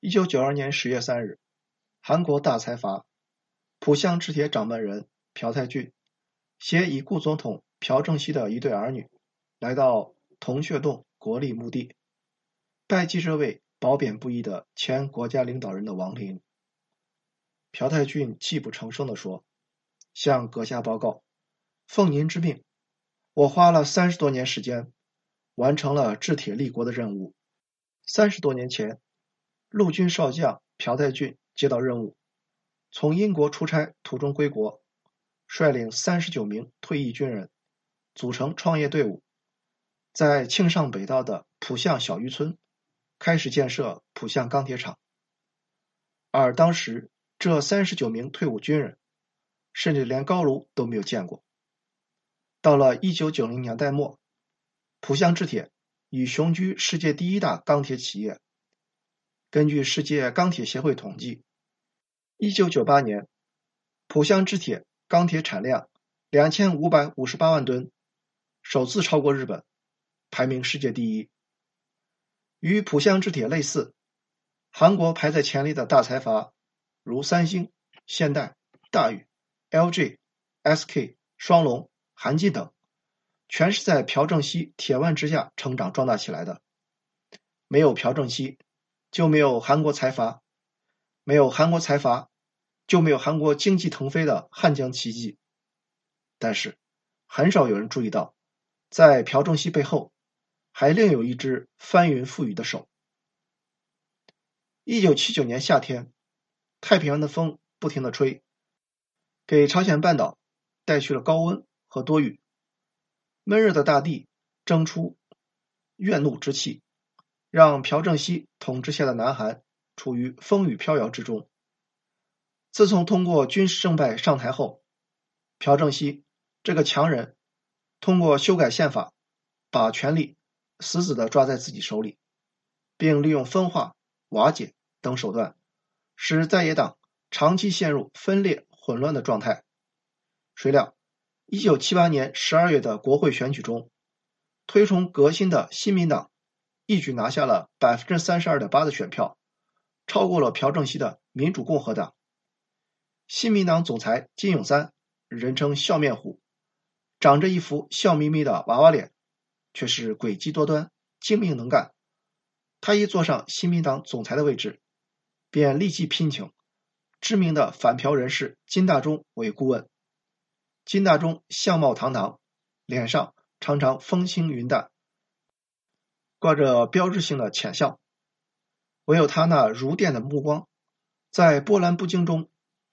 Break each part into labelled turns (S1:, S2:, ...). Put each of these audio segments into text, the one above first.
S1: 一九九二年十月三日，韩国大财阀浦项制铁掌门人朴泰俊携已故总统朴正熙的一对儿女，来到铜雀洞国立墓地，拜祭这位褒贬不一的前国家领导人的亡灵。朴泰俊泣不成声地说：“向阁下报告，奉您之命，我花了三十多年时间，完成了制铁立国的任务。三十多年前。”陆军少将朴泰俊接到任务，从英国出差途中归国，率领三十九名退役军人组成创业队伍，在庆尚北道的浦项小渔村开始建设浦项钢铁厂。而当时这三十九名退伍军人，甚至连高炉都没有见过。到了一九九零年代末，浦项制铁已雄居世界第一大钢铁企业。根据世界钢铁协会统计，一九九八年，浦项制铁钢铁产量两千五百五十八万吨，首次超过日本，排名世界第一。与浦项制铁类似，韩国排在前列的大财阀如三星、现代、大宇、LG、SK、双龙、韩进等，全是在朴正熙铁腕之下成长壮大起来的。没有朴正熙。就没有韩国财阀，没有韩国财阀，就没有韩国经济腾飞的汉江奇迹。但是，很少有人注意到，在朴正熙背后，还另有一只翻云覆雨的手。一九七九年夏天，太平洋的风不停的吹，给朝鲜半岛带去了高温和多雨，闷热的大地蒸出怨怒之气。让朴正熙统治下的南韩处于风雨飘摇之中。自从通过军事胜败上台后，朴正熙这个强人通过修改宪法，把权力死死的抓在自己手里，并利用分化、瓦解等手段，使在野党长期陷入分裂混乱的状态。谁料，一九七八年十二月的国会选举中，推崇革新的新民党。一举拿下了百分之三十二点八的选票，超过了朴正熙的民主共和党。新民党总裁金永三，人称笑面虎，长着一副笑眯眯的娃娃脸，却是诡计多端、精明能干。他一坐上新民党总裁的位置，便立即聘请知名的反朴人士金大中为顾问。金大中相貌堂堂，脸上常常风轻云淡。挂着标志性的浅笑，唯有他那如电的目光，在波澜不惊中，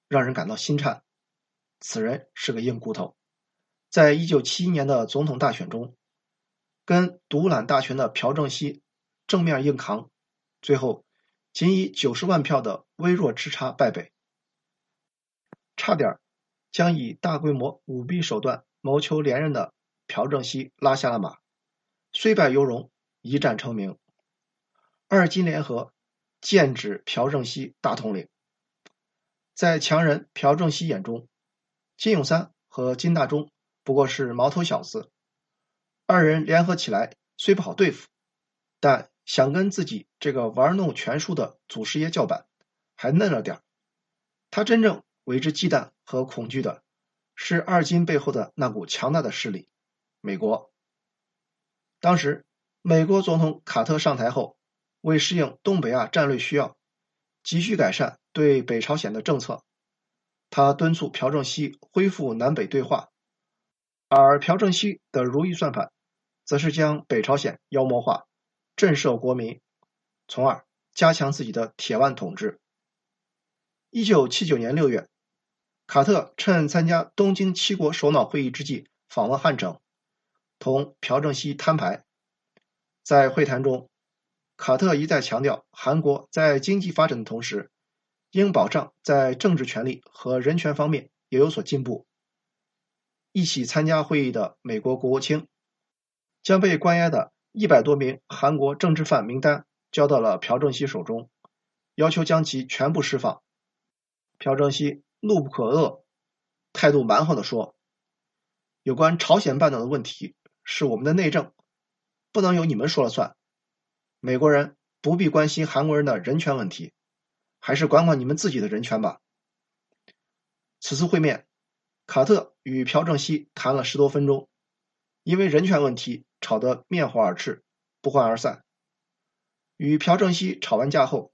S1: 让人感到心颤。此人是个硬骨头，在一九七一年的总统大选中，跟独揽大权的朴正熙正面硬扛，最后仅以九十万票的微弱之差败北，差点将以大规模舞弊手段谋求连任的朴正熙拉下了马，虽败犹荣。一战成名，二金联合剑指朴正熙大统领。在强人朴正熙眼中，金永三和金大中不过是毛头小子，二人联合起来虽不好对付，但想跟自己这个玩弄权术的祖师爷叫板，还嫩了点他真正为之忌惮和恐惧的，是二金背后的那股强大的势力——美国。当时。美国总统卡特上台后，为适应东北亚战略需要，急需改善对北朝鲜的政策。他敦促朴正熙恢复南北对话，而朴正熙的如意算盘，则是将北朝鲜妖魔化，震慑国民，从而加强自己的铁腕统治。一九七九年六月，卡特趁参加东京七国首脑会议之际访问汉城，同朴正熙摊牌。在会谈中，卡特一再强调，韩国在经济发展的同时，应保障在政治权利和人权方面也有所进步。一起参加会议的美国国务卿将被关押的一百多名韩国政治犯名单交到了朴正熙手中，要求将其全部释放。朴正熙怒不可遏，态度蛮横地说：“有关朝鲜半岛的问题是我们的内政。”不能由你们说了算，美国人不必关心韩国人的人权问题，还是管管你们自己的人权吧。此次会面，卡特与朴正熙谈了十多分钟，因为人权问题吵得面红耳赤，不欢而散。与朴正熙吵完架后，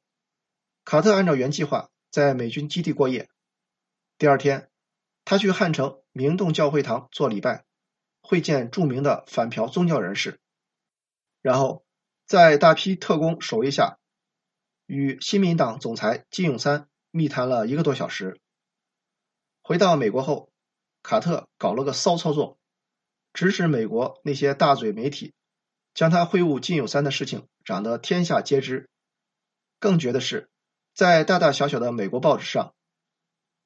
S1: 卡特按照原计划在美军基地过夜。第二天，他去汉城明洞教会堂做礼拜，会见著名的反朴宗教人士，然后。在大批特工守卫下，与新民党总裁金永三密谈了一个多小时。回到美国后，卡特搞了个骚操作，指使美国那些大嘴媒体将他会晤金永三的事情嚷得天下皆知。更绝的是，在大大小小的美国报纸上，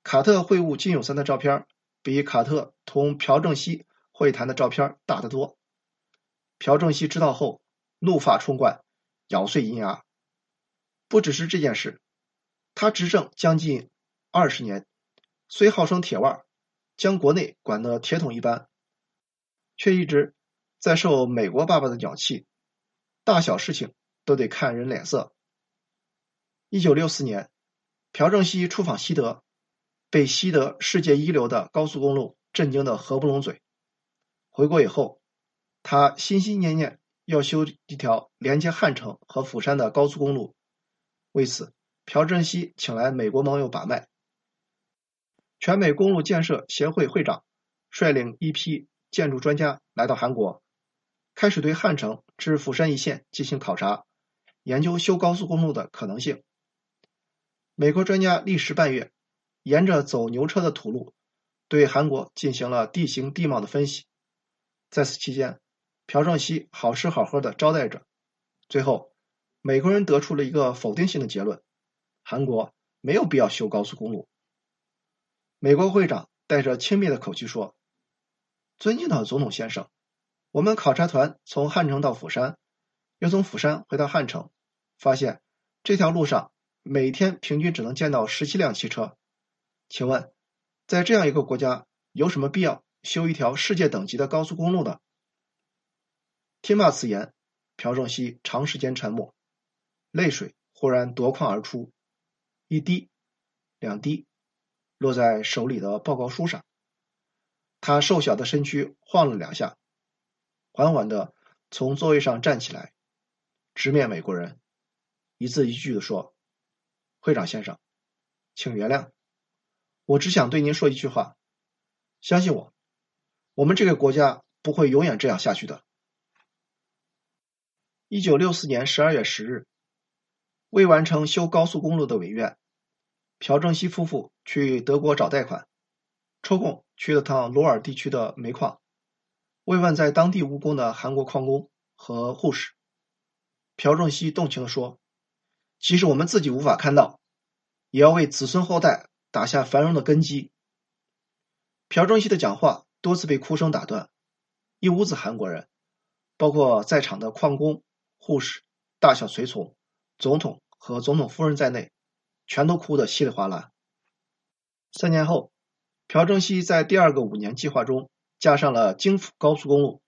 S1: 卡特会晤金永三的照片比卡特同朴正熙会谈的照片大得多。朴正熙知道后。怒发冲冠，咬碎银牙。不只是这件事，他执政将近二十年，虽号称铁腕，将国内管得铁桶一般，却一直在受美国爸爸的鸟气，大小事情都得看人脸色。一九六四年，朴正熙出访西德，被西德世界一流的高速公路震惊得合不拢嘴。回国以后，他心心念念。要修一条连接汉城和釜山的高速公路，为此，朴正熙请来美国盟友把脉。全美公路建设协会会长率领一批建筑专家来到韩国，开始对汉城至釜山一线进行考察，研究修高速公路的可能性。美国专家历时半月，沿着走牛车的土路，对韩国进行了地形地貌的分析。在此期间，朴正熙好吃好喝的招待着，最后，美国人得出了一个否定性的结论：韩国没有必要修高速公路。美国会长带着轻蔑的口气说：“尊敬的总统先生，我们考察团从汉城到釜山，又从釜山回到汉城，发现这条路上每天平均只能见到十七辆汽车。请问，在这样一个国家，有什么必要修一条世界等级的高速公路呢？”听罢此言，朴正熙长时间沉默，泪水忽然夺眶而出，一滴、两滴，落在手里的报告书上。他瘦小的身躯晃了两下，缓缓的从座位上站起来，直面美国人，一字一句的说：“会长先生，请原谅，我只想对您说一句话，相信我，我们这个国家不会永远这样下去的。”一九六四年十二月十日，未完成修高速公路的委愿，朴正熙夫妇去德国找贷款，抽空去了趟罗尔地区的煤矿，慰问在当地务工的韩国矿工和护士。朴正熙动情地说：“即使我们自己无法看到，也要为子孙后代打下繁荣的根基。”朴正熙的讲话多次被哭声打断，一屋子韩国人，包括在场的矿工。护士、大小随从、总统和总统夫人在内，全都哭得稀里哗啦。三年后，朴正熙在第二个五年计划中加上了京釜高速公路，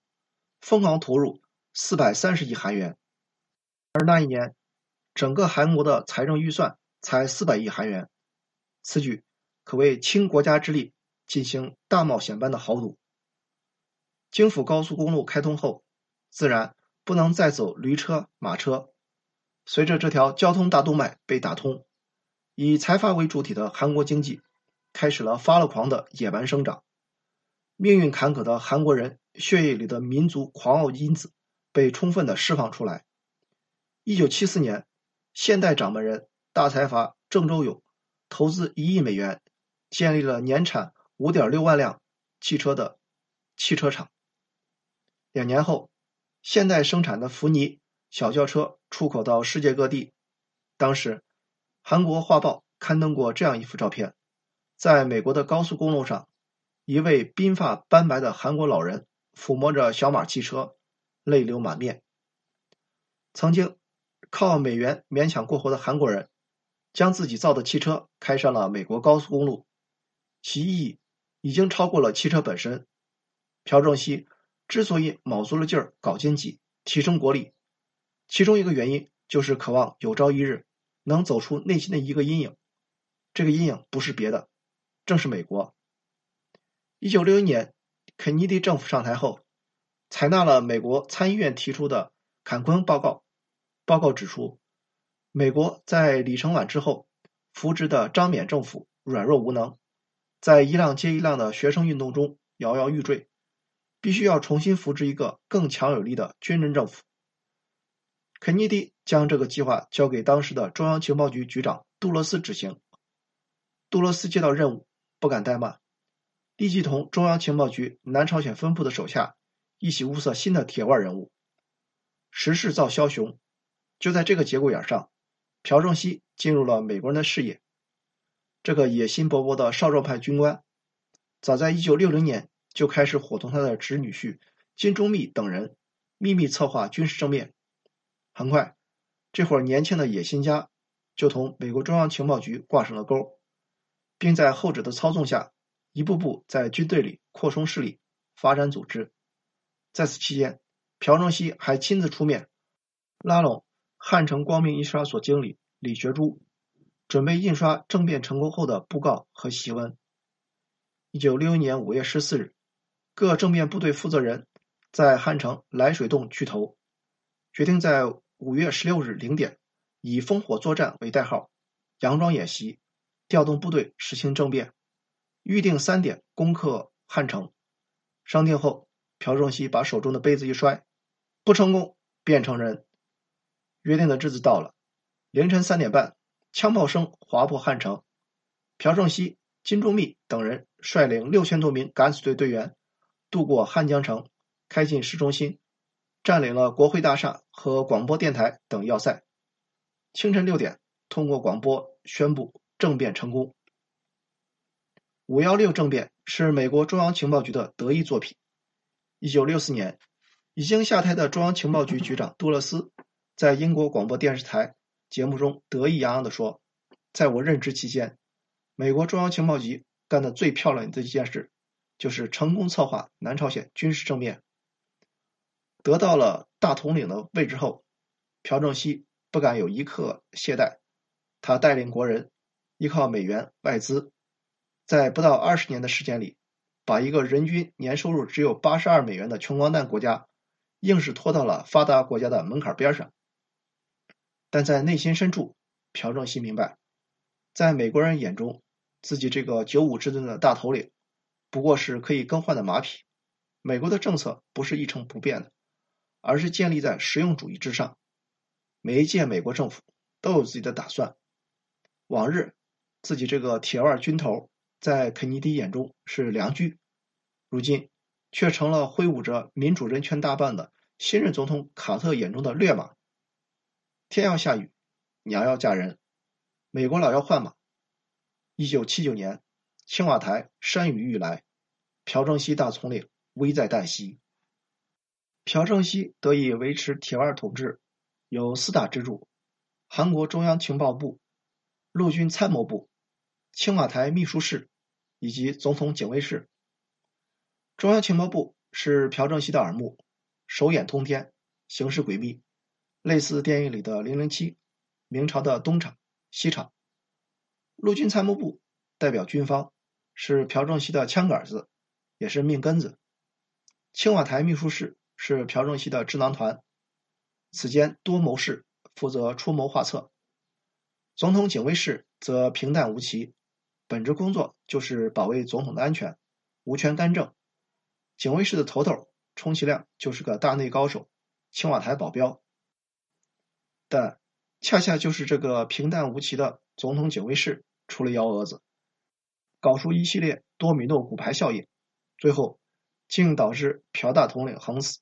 S1: 疯狂投入四百三十亿韩元。而那一年，整个韩国的财政预算才四百亿韩元，此举可谓倾国家之力进行大冒险般的豪赌。京釜高速公路开通后，自然。不能再走驴车马车。随着这条交通大动脉被打通，以财阀为主体的韩国经济开始了发了狂的野蛮生长。命运坎坷的韩国人血液里的民族狂傲因子被充分的释放出来。一九七四年，现代掌门人大财阀郑周永投资一亿美元，建立了年产五点六万辆汽车的汽车厂。两年后。现代生产的福尼小轿车出口到世界各地。当时，韩国画报刊登过这样一幅照片：在美国的高速公路上，一位鬓发斑白的韩国老人抚摸着小马汽车，泪流满面。曾经靠美元勉强过活的韩国人，将自己造的汽车开上了美国高速公路，其意义已经超过了汽车本身。朴正熙。之所以卯足了劲儿搞经济、提升国力，其中一个原因就是渴望有朝一日能走出内心的一个阴影。这个阴影不是别的，正是美国。一九六一年，肯尼迪政府上台后，采纳了美国参议院提出的坎昆报告。报告指出，美国在李承晚之后扶植的张冕政府软弱无能，在一浪接一浪的学生运动中摇摇欲坠，必须要重新扶植一个更强有力的军人政府。肯尼迪将这个计划交给当时的中央情报局局长杜勒斯执行。杜勒斯接到任务，不敢怠慢，立即同中央情报局南朝鲜分部的手下一起物色新的铁腕人物。时势造枭雄，就在这个节骨眼上，朴正熙进入了美国人的视野。这个野心勃勃的少壮派军官，早在1960年就开始伙同他的侄女婿金钟密等人秘密策划军事政变。很快，这伙年轻的野心家就同美国中央情报局挂上了钩，并在后者的操纵下，一步步在军队里扩充势力、发展组织。在此期间，朴正熙还亲自出面，拉拢汉城光明印刷所经理李学珠，准备印刷政变成功后的布告和檄文。一九六一年五月十四日，各政变部队负责人在汉城来水洞聚头，决定在。五月十六日零点，以“烽火作战”为代号，佯装演习，调动部队实行政变。预定三点攻克汉城。商定后，朴正熙把手中的杯子一摔，不成功便成仁。约定的日子到了，凌晨三点半，枪炮声划破汉城。朴正熙、金钟密等人率领六千多名敢死队队员，渡过汉江城，开进市中心。占领了国会大厦和广播电台等要塞。清晨六点，通过广播宣布政变成功。五幺六政变是美国中央情报局的得意作品。一九六四年，已经下台的中央情报局局长杜勒斯在英国广播电视台节目中得意洋洋地说：“在我任职期间，美国中央情报局干的最漂亮的一件事，就是成功策划南朝鲜军事政变。”得到了大统领的位置后，朴正熙不敢有一刻懈怠。他带领国人依靠美元外资，在不到二十年的时间里，把一个人均年收入只有八十二美元的穷光蛋国家，硬是拖到了发达国家的门槛边上。但在内心深处，朴正熙明白，在美国人眼中，自己这个九五之尊的大头领，不过是可以更换的马匹。美国的政策不是一成不变的。而是建立在实用主义之上。每一届美国政府都有自己的打算。往日，自己这个铁腕军头在肯尼迪眼中是良驹，如今却成了挥舞着民主人权大棒的新任总统卡特眼中的劣马。天要下雨，娘要嫁人，美国佬要换马。一九七九年，青瓦台山雨欲来，朴正熙大统领危在旦夕。朴正熙得以维持铁腕统治，有四大支柱：韩国中央情报部、陆军参谋部、青瓦台秘书室以及总统警卫室。中央情报部是朴正熙的耳目，手眼通天，行事诡秘，类似电影里的零零七，明朝的东厂、西厂。陆军参谋部代表军方，是朴正熙的枪杆子，也是命根子。青瓦台秘书室。是朴正熙的智囊团，此间多谋士负责出谋划策。总统警卫室则平淡无奇，本职工作就是保卫总统的安全，无权干政。警卫室的头头充其量就是个大内高手，青瓦台保镖。但恰恰就是这个平淡无奇的总统警卫室出了幺蛾子，搞出一系列多米诺骨牌效应，最后竟导致朴大统领横死。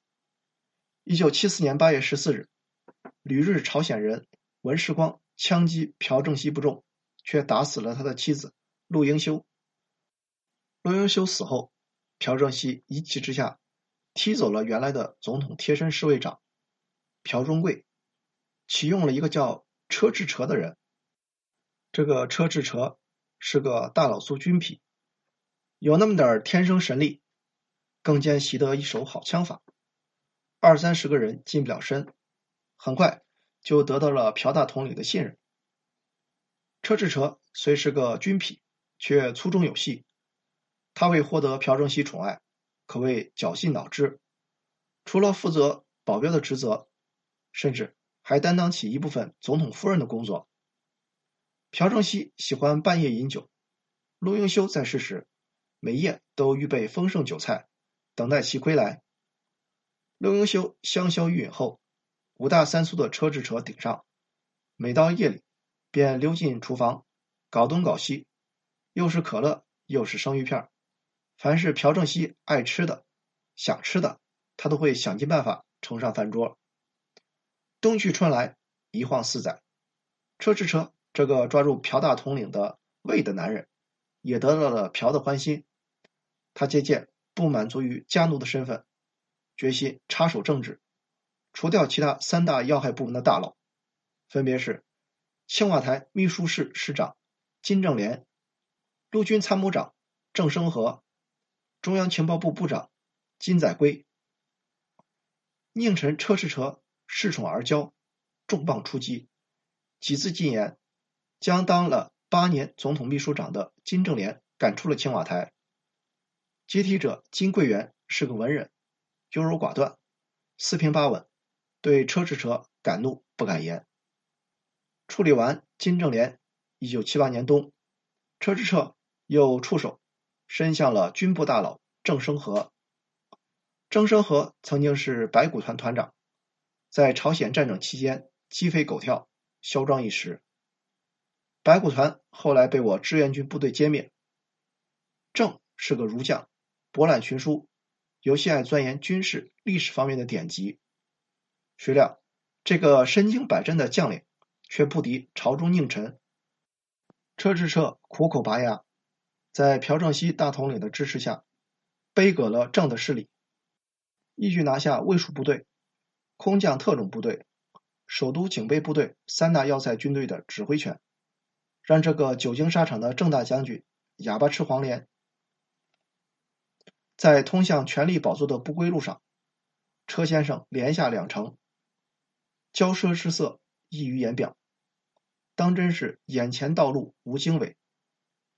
S1: 一九七四年八月十四日，旅日朝鲜人文世光枪击朴正熙不中，却打死了他的妻子陆英修。陆英修死后，朴正熙一气之下踢走了原来的总统贴身侍卫长朴忠贵，启用了一个叫车志哲的人。这个车志哲是个大老粗军痞，有那么点天生神力，更兼习得一手好枪法。二三十个人近不了身，很快就得到了朴大统领的信任。车智哲虽是个军痞，却粗中有细。他为获得朴正熙宠爱，可谓绞尽脑汁。除了负责保镖的职责，甚至还担当起一部分总统夫人的工作。朴正熙喜欢半夜饮酒，陆英修在世时，每夜都预备丰盛酒菜，等待其归来。陆英修香消玉殒后，五大三粗的车智车顶上，每到夜里，便溜进厨房，搞东搞西，又是可乐，又是生鱼片凡是朴正熙爱吃的、想吃的，他都会想尽办法呈上饭桌。冬去春来，一晃四载，车智车这个抓住朴大统领的胃的男人，也得到了朴的欢心。他渐渐不满足于家奴的身份，决心插手政治，除掉其他三大要害部门的大佬，分别是青瓦台秘书室室长金正莲、陆军参谋长郑生和。中央情报部部长金载圭，宁臣车智澈恃宠而骄，重磅出击，几次进言，将当了八年总统秘书长的金正莲赶出了青瓦台。接替者金桂元是个文人，优柔寡断，四平八稳，对车智澈敢怒不敢言。处理完金正莲，一九七八年冬，车智澈又出手。伸向了军部大佬郑生和。郑生和曾经是白骨团团长，在朝鲜战争期间鸡飞狗跳，嚣张一时。白骨团后来被我志愿军部队歼灭。郑是个儒将，博览群书，尤其爱钻研军事历史方面的典籍。谁料这个身经百战的将领，却不敌朝中佞臣。车志彻苦口拔牙。在朴正熙大统领的支持下，杯葛了郑的势力，一举拿下卫戍部队、空降特种部队、首都警备部队三大要塞军队的指挥权，让这个久经沙场的郑大将军哑巴吃黄连。在通向权力宝座的不归路上，车先生连下两城，骄奢之色溢于言表，当真是眼前道路无经纬。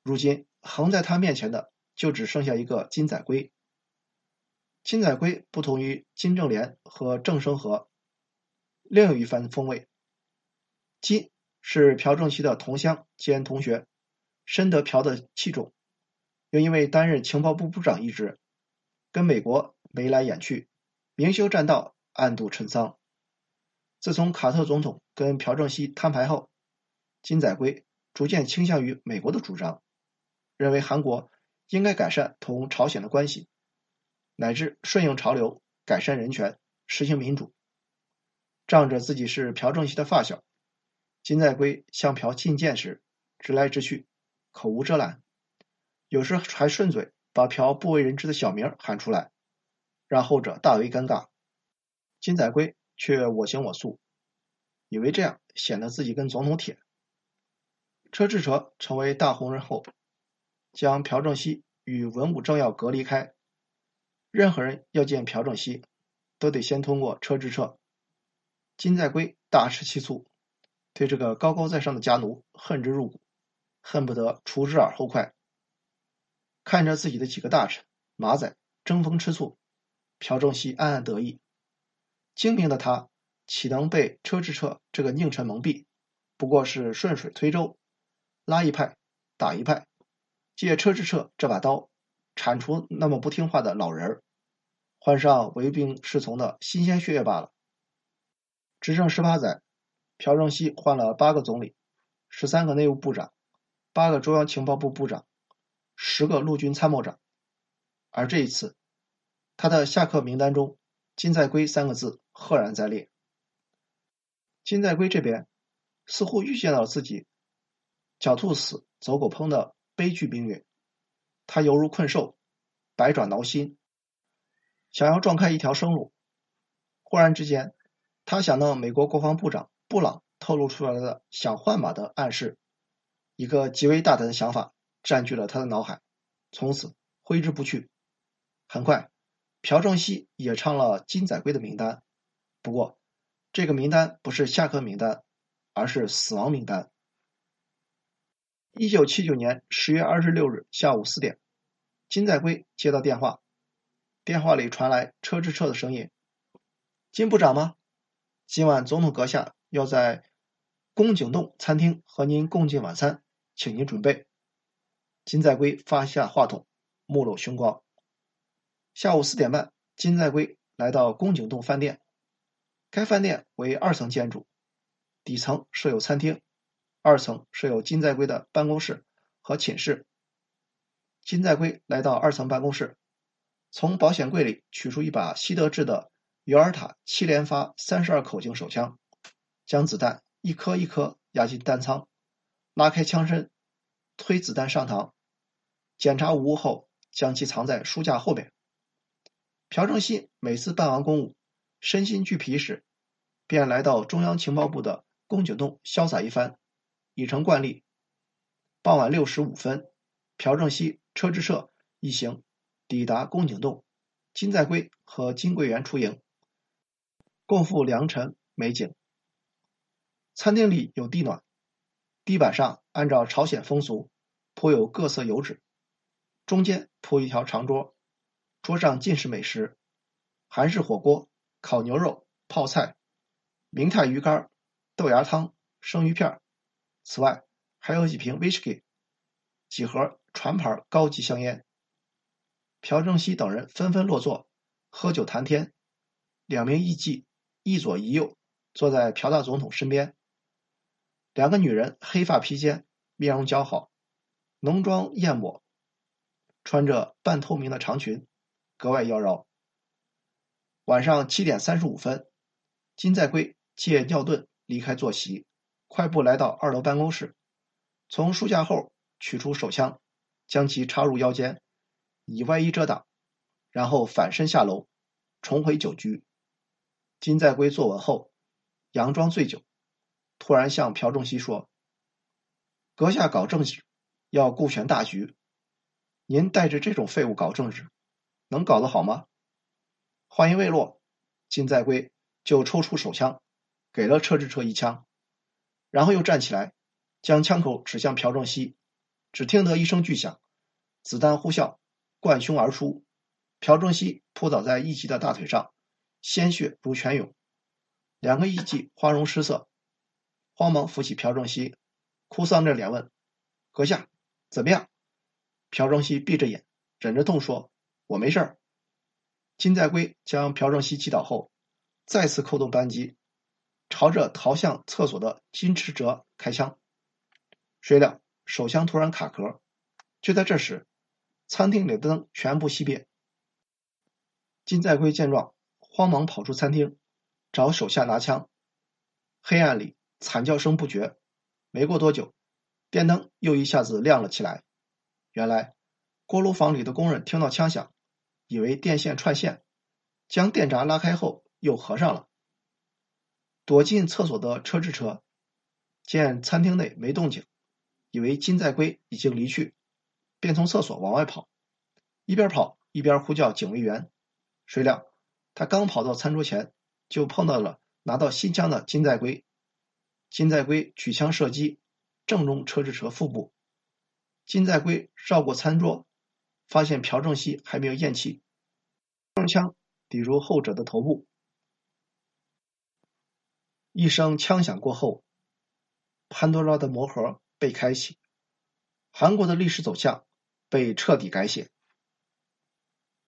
S1: 如今。横在他面前的就只剩下一个金载圭。金载圭不同于金正莲和郑生和，另有一番风味。金是朴正熙的同乡兼同学，深得朴的器重，又因为担任情报部部长一职，跟美国眉来眼去，明修栈道，暗度陈仓。自从卡特总统跟朴正熙摊牌后，金载圭逐渐倾向于美国的主张。认为韩国应该改善同朝鲜的关系，乃至顺应潮流改善人权、实行民主。仗着自己是朴正熙的发小，金在圭向朴进谏时直来直去，口无遮拦，有时还顺嘴把朴不为人知的小名喊出来，让后者大为尴尬。金载圭却我行我素，以为这样显得自己跟总统铁。车智澈成为大红人后。将朴正熙与文武政要隔离开，任何人要见朴正熙，都得先通过车智澈。金在圭大吃其醋，对这个高高在上的家奴恨之入骨，恨不得除之而后快。看着自己的几个大臣马仔争风吃醋，朴正熙暗暗得意。精明的他岂能被车智澈这个佞臣蒙蔽？不过是顺水推舟，拉一派打一派。借车智澈这把刀，铲除那么不听话的老人儿，换上唯兵是从的新鲜血液罢了。执政十八载，朴正熙换了八个总理，十三个内务部长，八个中央情报部部长，十个陆军参谋长。而这一次，他的下课名单中，金在圭三个字赫然在列。金在圭这边似乎预见到自己狡兔死，走狗烹的。悲剧命运，他犹如困兽，百爪挠心，想要撞开一条生路。忽然之间，他想到美国国防部长布朗透露出来的想换马的暗示，一个极为大胆的想法占据了他的脑海，从此挥之不去。很快，朴正熙也唱了金载圭的名单。不过，这个名单不是下课名单，而是死亡名单。一九七九年十月二十六日下午四点，金载圭接到电话，电话里传来车之车的声音：“金部长吗？今晚总统阁下要在宫景洞餐厅和您共进晚餐，请您准备。”金在圭发下话筒，目露凶光。下午四点半，金在圭来到宫景洞饭店。该饭店为二层建筑，底层设有餐厅，二层设有金在圭的办公室和寝室。金在圭来到二层办公室，从保险柜里取出一把西德制的尤尔塔七连发三十二口径手枪，将子弹一颗一颗压进弹仓，拉开枪身，推子弹上膛，检查无误后，将其藏在书架后边。朴正熙每次办完公务。身心俱疲时，便来到中央情报部的宫井洞潇洒一番，已成惯例。傍晚六时五分，朴正熙、车之澈一行抵达宫井洞，金在圭和金桂元出营，共赴良辰美景。餐厅里有地暖，地板上按照朝鲜风俗铺有各色油纸，中间铺一条长桌，桌上尽是美食，韩式火锅。烤牛肉、泡菜、明太鱼干、豆芽汤、生鱼片。此外，还有几瓶威士忌、几盒船牌高级香烟。朴正熙等人纷纷落座，喝酒谈天。两名艺妓一左一右坐在朴大总统身边。两个女人黑发披肩，面容姣好，浓妆艳抹，穿着半透明的长裙，格外妖娆。晚上七点三十五分，金在圭借尿遁离开坐席，快步来到二楼办公室，从书架后取出手枪，将其插入腰间，以外衣遮挡，然后反身下楼，重回酒局。金在圭坐稳后，佯装醉酒，突然向朴正熙说：“阁下搞政治要顾全大局，您带着这种废物搞政治，能搞得好吗？”话音未落，金在圭就抽出手枪，给了车志车一枪，然后又站起来，将枪口指向朴正熙。只听得一声巨响，子弹呼啸，贯胸而出，朴正熙扑倒在艺妓的大腿上，鲜血如泉涌。两个艺妓花容失色，慌忙扶起朴正熙，哭丧着脸问：“阁下怎么样？”朴正熙闭着眼，忍着痛说：“我没事儿。”金在圭将朴正熙击倒后，再次扣动扳机，朝着逃向厕所的金池哲开枪。谁料手枪突然卡壳，就在这时，餐厅里的灯全部熄灭。金在圭见状，慌忙跑出餐厅，找手下拿枪。黑暗里惨叫声不绝。没过多久，电灯又一下子亮了起来。原来锅炉房里的工人听到枪响。以为电线串线，将电闸拉开后又合上了。躲进厕所的车之车见餐厅内没动静，以为金在圭已经离去，便从厕所往外跑，一边跑一边呼叫警卫员。谁料他刚跑到餐桌前，就碰到了拿到新枪的金在圭。金在圭举枪射击，正中车志哲腹部。金在圭绕过餐桌。发现朴正熙还没有咽气，用枪抵入后者的头部。一声枪响过后，潘多拉的魔盒被开启，韩国的历史走向被彻底改写。